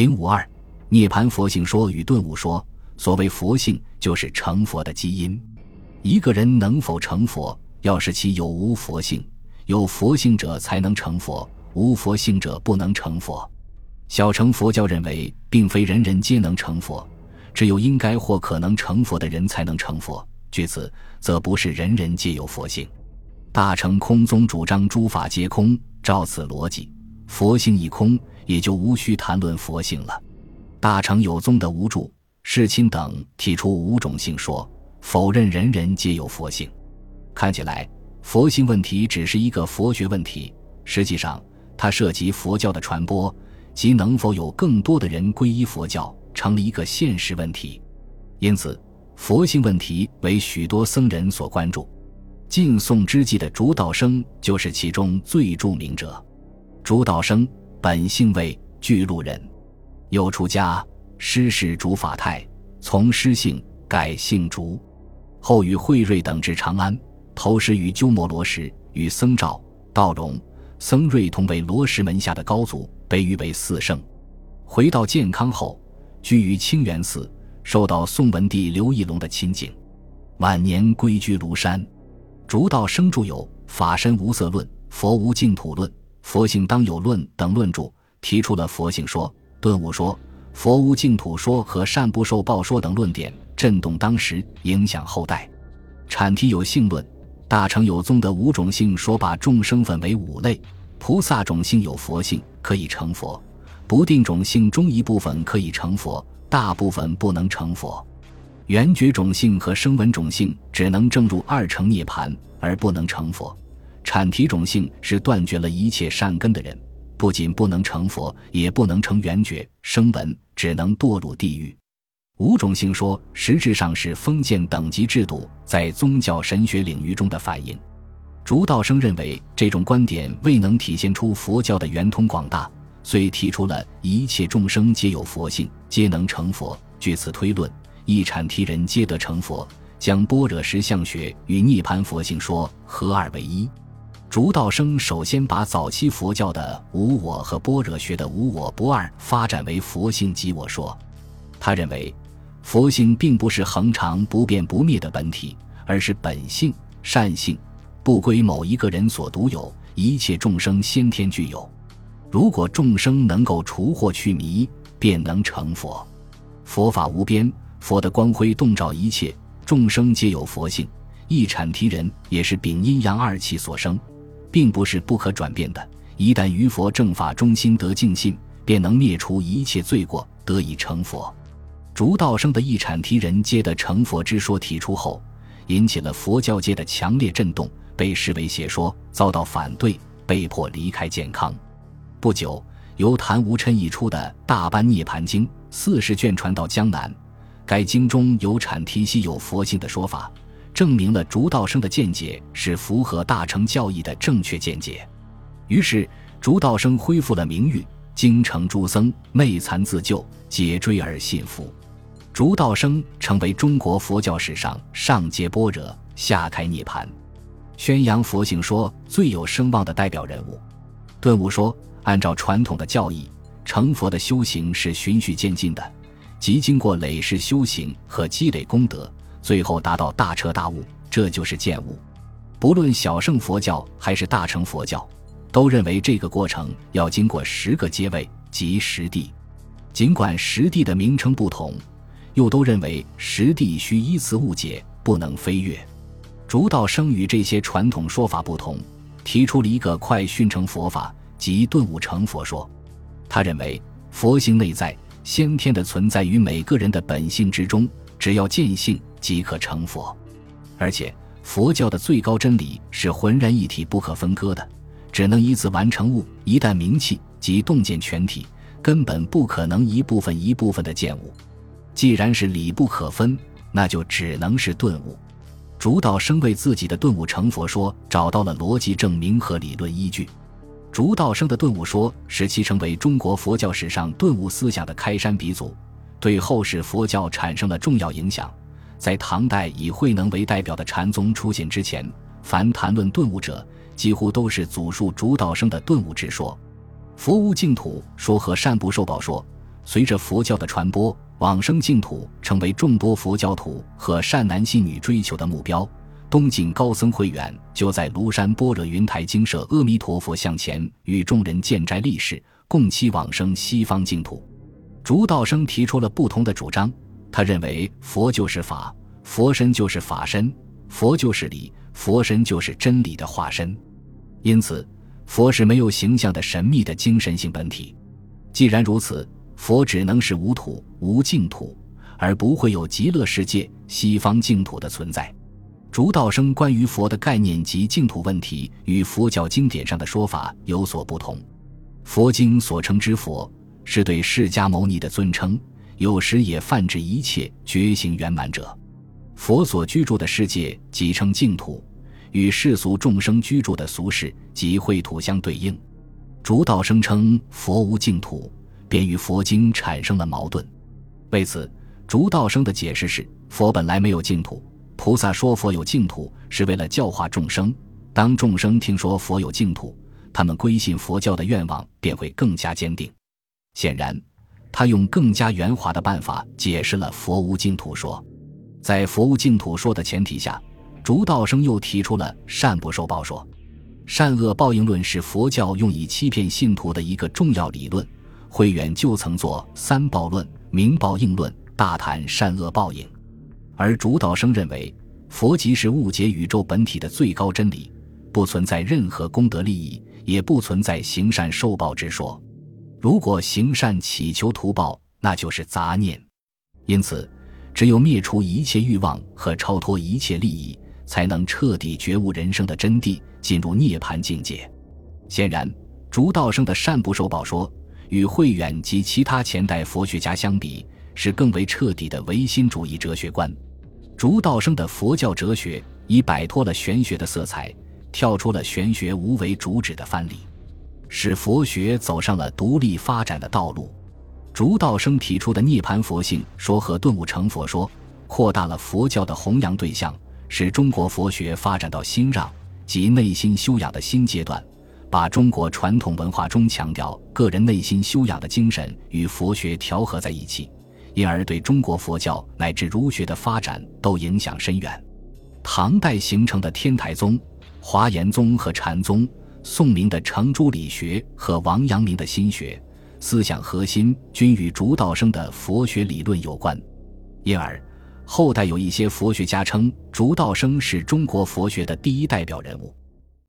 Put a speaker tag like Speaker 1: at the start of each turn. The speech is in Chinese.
Speaker 1: 零五二，涅盘佛性说与顿悟说。所谓佛性，就是成佛的基因。一个人能否成佛，要是其有无佛性。有佛性者才能成佛，无佛性者不能成佛。小乘佛教认为，并非人人皆能成佛，只有应该或可能成佛的人才能成佛。据此，则不是人人皆有佛性。大乘空宗主张诸法皆空，照此逻辑，佛性一空，也就无需谈论佛性了。大乘有宗的无著、世亲等提出五种性说，否认人人皆有佛性。看起来，佛性问题只是一个佛学问题，实际上它涉及佛教的传播及能否有更多的人皈依佛教，成了一个现实问题。因此，佛性问题为许多僧人所关注。晋宋之际的竺道生就是其中最著名者。竺道生本姓为，巨鹿人，又出家，师事竺法泰，从师姓，改姓竺。后与慧瑞等至长安，投师于鸠摩罗什，与僧肇、道融、僧瑞同为罗什门下的高祖，被誉为四圣。回到建康后，居于清源寺，受到宋文帝刘义隆的亲近，晚年归居庐山。竺道生著有《法身无色论》《佛无净土论》《佛性当有论》等论著，提出了佛性说、顿悟说、佛无净土说和善不受报说等论点，震动当时，影响后代。阐提有性论，大乘有宗的五种性说把众生分为五类：菩萨种性有佛性，可以成佛；不定种性中一部分可以成佛，大部分不能成佛。圆觉种性和声闻种性只能证入二乘涅盘，而不能成佛；阐提种性是断绝了一切善根的人，不仅不能成佛，也不能成圆觉、声闻，只能堕入地狱。五种性说实质上是封建等级制度在宗教神学领域中的反应。竺道生认为这种观点未能体现出佛教的圆通广大，遂提出了一切众生皆有佛性，皆能成佛。据此推论。一阐提人皆得成佛，将般若实相学与涅盘佛性说合二为一。竺道生首先把早期佛教的无我和般若学的无我不二发展为佛性即我说。他认为，佛性并不是恒常不变不灭的本体，而是本性善性，不归某一个人所独有，一切众生先天具有。如果众生能够除惑去迷，便能成佛。佛法无边。佛的光辉洞照一切众生，皆有佛性。一阐提人也是秉阴阳二气所生，并不是不可转变的。一旦于佛正法中心得净信，便能灭除一切罪过，得以成佛。竺道生的一阐提人皆得成佛之说提出后，引起了佛教界的强烈震动，被视为邪说，遭到反对，被迫离开健康。不久，由谭无琛译出的《大般涅盘经》四十卷传到江南。该经中有阐提西有佛性的说法，证明了竺道生的见解是符合大乘教义的正确见解。于是，竺道生恢复了名誉，京城诸僧昧惭自救，皆追而信服。竺道生成为中国佛教史上上接般若、下开涅盘、宣扬佛性说最有声望的代表人物。顿悟说，按照传统的教义，成佛的修行是循序渐进的。即经过累世修行和积累功德，最后达到大彻大悟，这就是见悟。不论小乘佛教还是大乘佛教，都认为这个过程要经过十个阶位即十地。尽管十地的名称不同，又都认为十地需依次误解，不能飞跃。竺道生与这些传统说法不同，提出了一个快训成佛法，即顿悟成佛说。他认为佛性内在。先天的存在于每个人的本性之中，只要见性即可成佛。而且佛教的最高真理是浑然一体、不可分割的，只能一次完成悟。一旦明气即洞见全体，根本不可能一部分一部分的见悟。既然是理不可分，那就只能是顿悟。竺道生为自己的顿悟成佛说找到了逻辑证明和理论依据。竺道生的顿悟说，使其成为中国佛教史上顿悟思想的开山鼻祖，对后世佛教产生了重要影响。在唐代以慧能为代表的禅宗出现之前，凡谈论顿悟者，几乎都是祖述竺道生的顿悟之说。佛无净土说和善不受报说，随着佛教的传播，往生净土成为众多佛教徒和善男信女追求的目标。东晋高僧慧远就在庐山般若云台精舍阿弥陀佛像前，与众人建斋立誓，共期往生西方净土。竺道生提出了不同的主张，他认为佛就是法，佛身就是法身，佛就是理，佛身就是真理的化身。因此，佛是没有形象的神秘的精神性本体。既然如此，佛只能是无土、无净土，而不会有极乐世界、西方净土的存在。竺道生关于佛的概念及净土问题，与佛教经典上的说法有所不同。佛经所称之佛，是对释迦牟尼的尊称，有时也泛指一切觉醒圆满者。佛所居住的世界即称净土，与世俗众生居住的俗世即秽土相对应。竺道生称佛无净土，便与佛经产生了矛盾。为此，竺道生的解释是：佛本来没有净土。菩萨说佛有净土，是为了教化众生。当众生听说佛有净土，他们归信佛教的愿望便会更加坚定。显然，他用更加圆滑的办法解释了佛无净土说。在佛无净土说的前提下，竺道生又提出了善不受报说。善恶报应论是佛教用以欺骗信徒的一个重要理论。慧远就曾作三报论、明报应论，大谈善恶报应。而竺道生认为，佛即是误解宇宙本体的最高真理，不存在任何功德利益，也不存在行善受报之说。如果行善祈求图报，那就是杂念。因此，只有灭除一切欲望和超脱一切利益，才能彻底觉悟人生的真谛，进入涅槃境界。显然，竺道生的善不受报说，与慧远及其他前代佛学家相比，是更为彻底的唯心主义哲学观。竺道生的佛教哲学已摆脱了玄学的色彩，跳出了玄学无为主旨的藩篱，使佛学走上了独立发展的道路。竺道生提出的涅槃佛性说和顿悟成佛说，扩大了佛教的弘扬对象，使中国佛学发展到心让及内心修养的新阶段，把中国传统文化中强调个人内心修养的精神与佛学调和在一起。因而对中国佛教乃至儒学的发展都影响深远。唐代形成的天台宗、华严宗和禅宗，宋明的程朱理学和王阳明的心学，思想核心均与竺道生的佛学理论有关。因而，后代有一些佛学家称竺道生是中国佛学的第一代表人物。